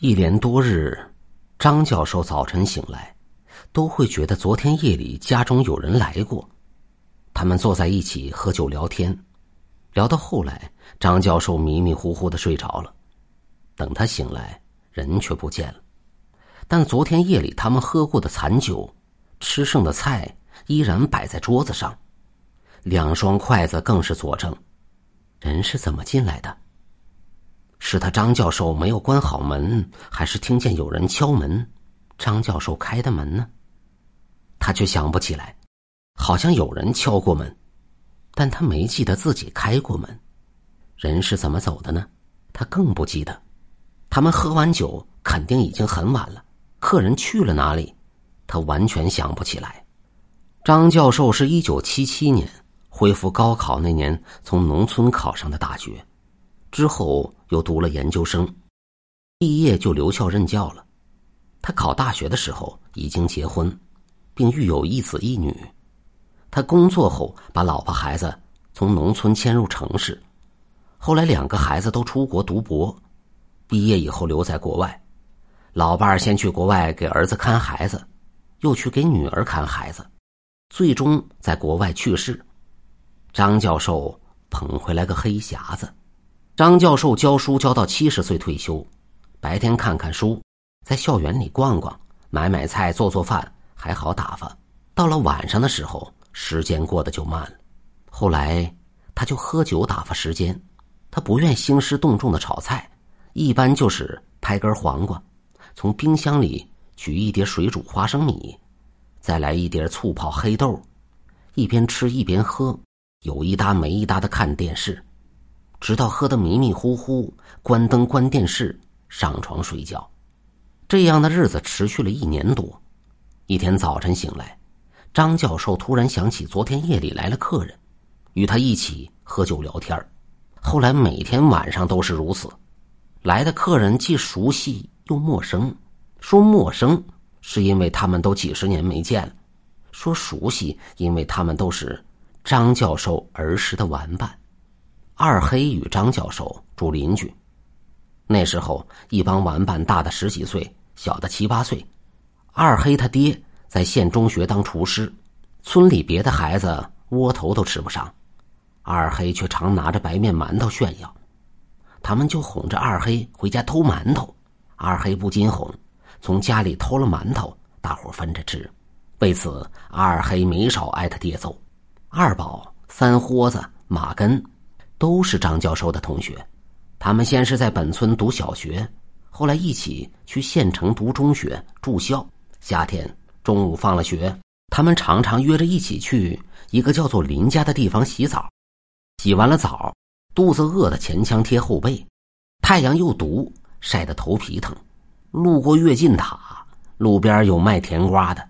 一连多日，张教授早晨醒来，都会觉得昨天夜里家中有人来过。他们坐在一起喝酒聊天，聊到后来，张教授迷迷糊糊的睡着了。等他醒来，人却不见了。但昨天夜里他们喝过的残酒，吃剩的菜依然摆在桌子上，两双筷子更是佐证。人是怎么进来的？是他张教授没有关好门，还是听见有人敲门，张教授开的门呢？他却想不起来，好像有人敲过门，但他没记得自己开过门。人是怎么走的呢？他更不记得。他们喝完酒，肯定已经很晚了。客人去了哪里？他完全想不起来。张教授是一九七七年恢复高考那年从农村考上的大学。之后又读了研究生，毕业就留校任教了。他考大学的时候已经结婚，并育有一子一女。他工作后把老婆孩子从农村迁入城市，后来两个孩子都出国读博，毕业以后留在国外。老伴儿先去国外给儿子看孩子，又去给女儿看孩子，最终在国外去世。张教授捧回来个黑匣子。张教授教书教到七十岁退休，白天看看书，在校园里逛逛，买买菜，做做饭，还好打发。到了晚上的时候，时间过得就慢了。后来他就喝酒打发时间，他不愿兴师动众的炒菜，一般就是拍根黄瓜，从冰箱里取一碟水煮花生米，再来一碟醋泡黑豆，一边吃一边喝，有一搭没一搭的看电视。直到喝得迷迷糊糊，关灯关电视，上床睡觉。这样的日子持续了一年多。一天早晨醒来，张教授突然想起昨天夜里来了客人，与他一起喝酒聊天后来每天晚上都是如此。来的客人既熟悉又陌生。说陌生，是因为他们都几十年没见了；说熟悉，因为他们都是张教授儿时的玩伴。二黑与张教授住邻居，那时候一帮玩伴大的十几岁，小的七八岁。二黑他爹在县中学当厨师，村里别的孩子窝头都吃不上，二黑却常拿着白面馒头炫耀。他们就哄着二黑回家偷馒头，二黑不禁哄，从家里偷了馒头，大伙分着吃。为此，二黑没少挨他爹揍。二宝、三豁子、马根。都是张教授的同学，他们先是在本村读小学，后来一起去县城读中学住校。夏天中午放了学，他们常常约着一起去一个叫做林家的地方洗澡。洗完了澡，肚子饿得前腔贴后背，太阳又毒，晒得头皮疼。路过跃进塔，路边有卖甜瓜的，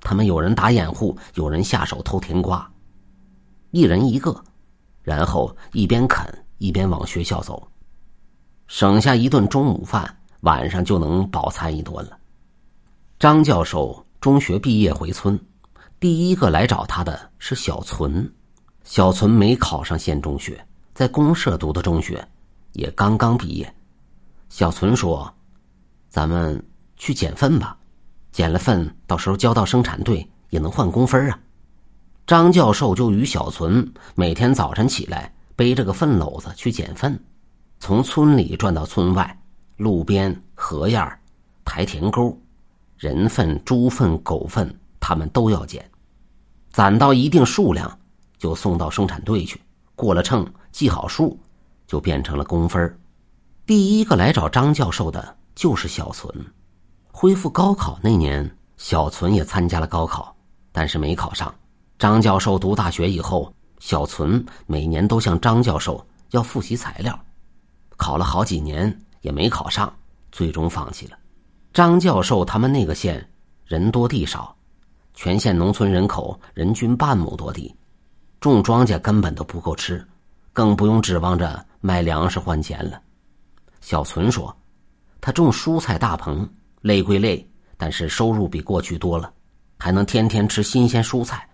他们有人打掩护，有人下手偷甜瓜，一人一个。然后一边啃一边往学校走，省下一顿中午饭，晚上就能饱餐一顿了。张教授中学毕业回村，第一个来找他的是小存。小存没考上县中学，在公社读的中学，也刚刚毕业。小存说：“咱们去捡粪吧，捡了粪，到时候交到生产队也能换工分啊。”张教授就与小存每天早晨起来背着个粪篓子去捡粪，从村里转到村外，路边、河沿台田沟，人粪、猪粪、狗粪，他们都要捡，攒到一定数量就送到生产队去，过了秤记好数，就变成了工分第一个来找张教授的就是小存。恢复高考那年，小存也参加了高考，但是没考上。张教授读大学以后，小存每年都向张教授要复习材料，考了好几年也没考上，最终放弃了。张教授他们那个县人多地少，全县农村人口人均半亩多地，种庄稼根本都不够吃，更不用指望着卖粮食换钱了。小存说：“他种蔬菜大棚，累归累，但是收入比过去多了，还能天天吃新鲜蔬菜。”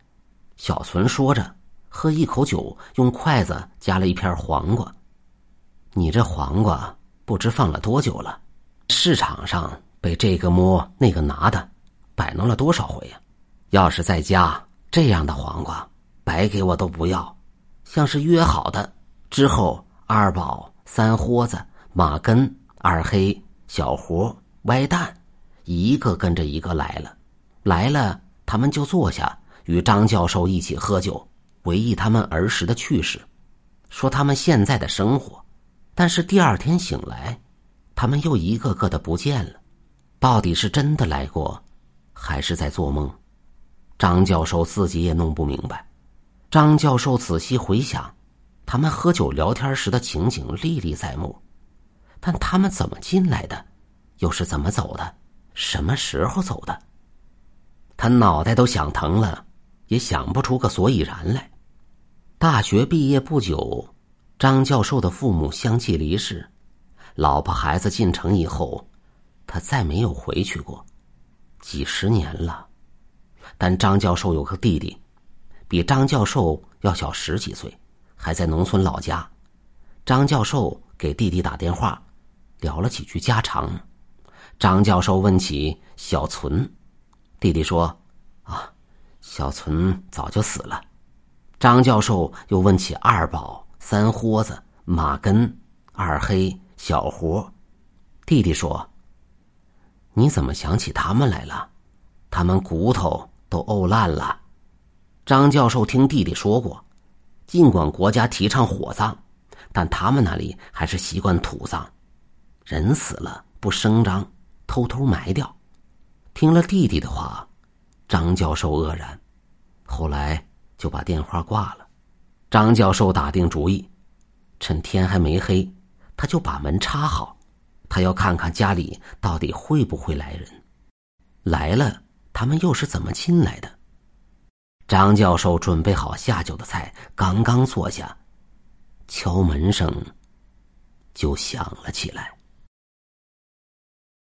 小存说着，喝一口酒，用筷子夹了一片黄瓜。你这黄瓜不知放了多久了？市场上被这个摸那个拿的，摆弄了多少回呀？要是在家，这样的黄瓜白给我都不要。像是约好的之后，二宝、三豁子、马根、二黑、小胡、歪蛋，一个跟着一个来了。来了，他们就坐下与张教授一起喝酒，回忆他们儿时的趣事，说他们现在的生活。但是第二天醒来，他们又一个个的不见了，到底是真的来过，还是在做梦？张教授自己也弄不明白。张教授仔细回想，他们喝酒聊天时的情景历历在目，但他们怎么进来的，又是怎么走的，什么时候走的？他脑袋都想疼了，也想不出个所以然来。大学毕业不久。张教授的父母相继离世，老婆孩子进城以后，他再没有回去过，几十年了。但张教授有个弟弟，比张教授要小十几岁，还在农村老家。张教授给弟弟打电话，聊了几句家常。张教授问起小存，弟弟说：“啊，小存早就死了。”张教授又问起二宝。三豁子、马根、二黑、小胡，弟弟说：“你怎么想起他们来了？他们骨头都沤烂了。”张教授听弟弟说过，尽管国家提倡火葬，但他们那里还是习惯土葬，人死了不声张，偷偷埋掉。听了弟弟的话，张教授愕然，后来就把电话挂了。张教授打定主意，趁天还没黑，他就把门插好。他要看看家里到底会不会来人，来了，他们又是怎么进来的？张教授准备好下酒的菜，刚刚坐下，敲门声就响了起来。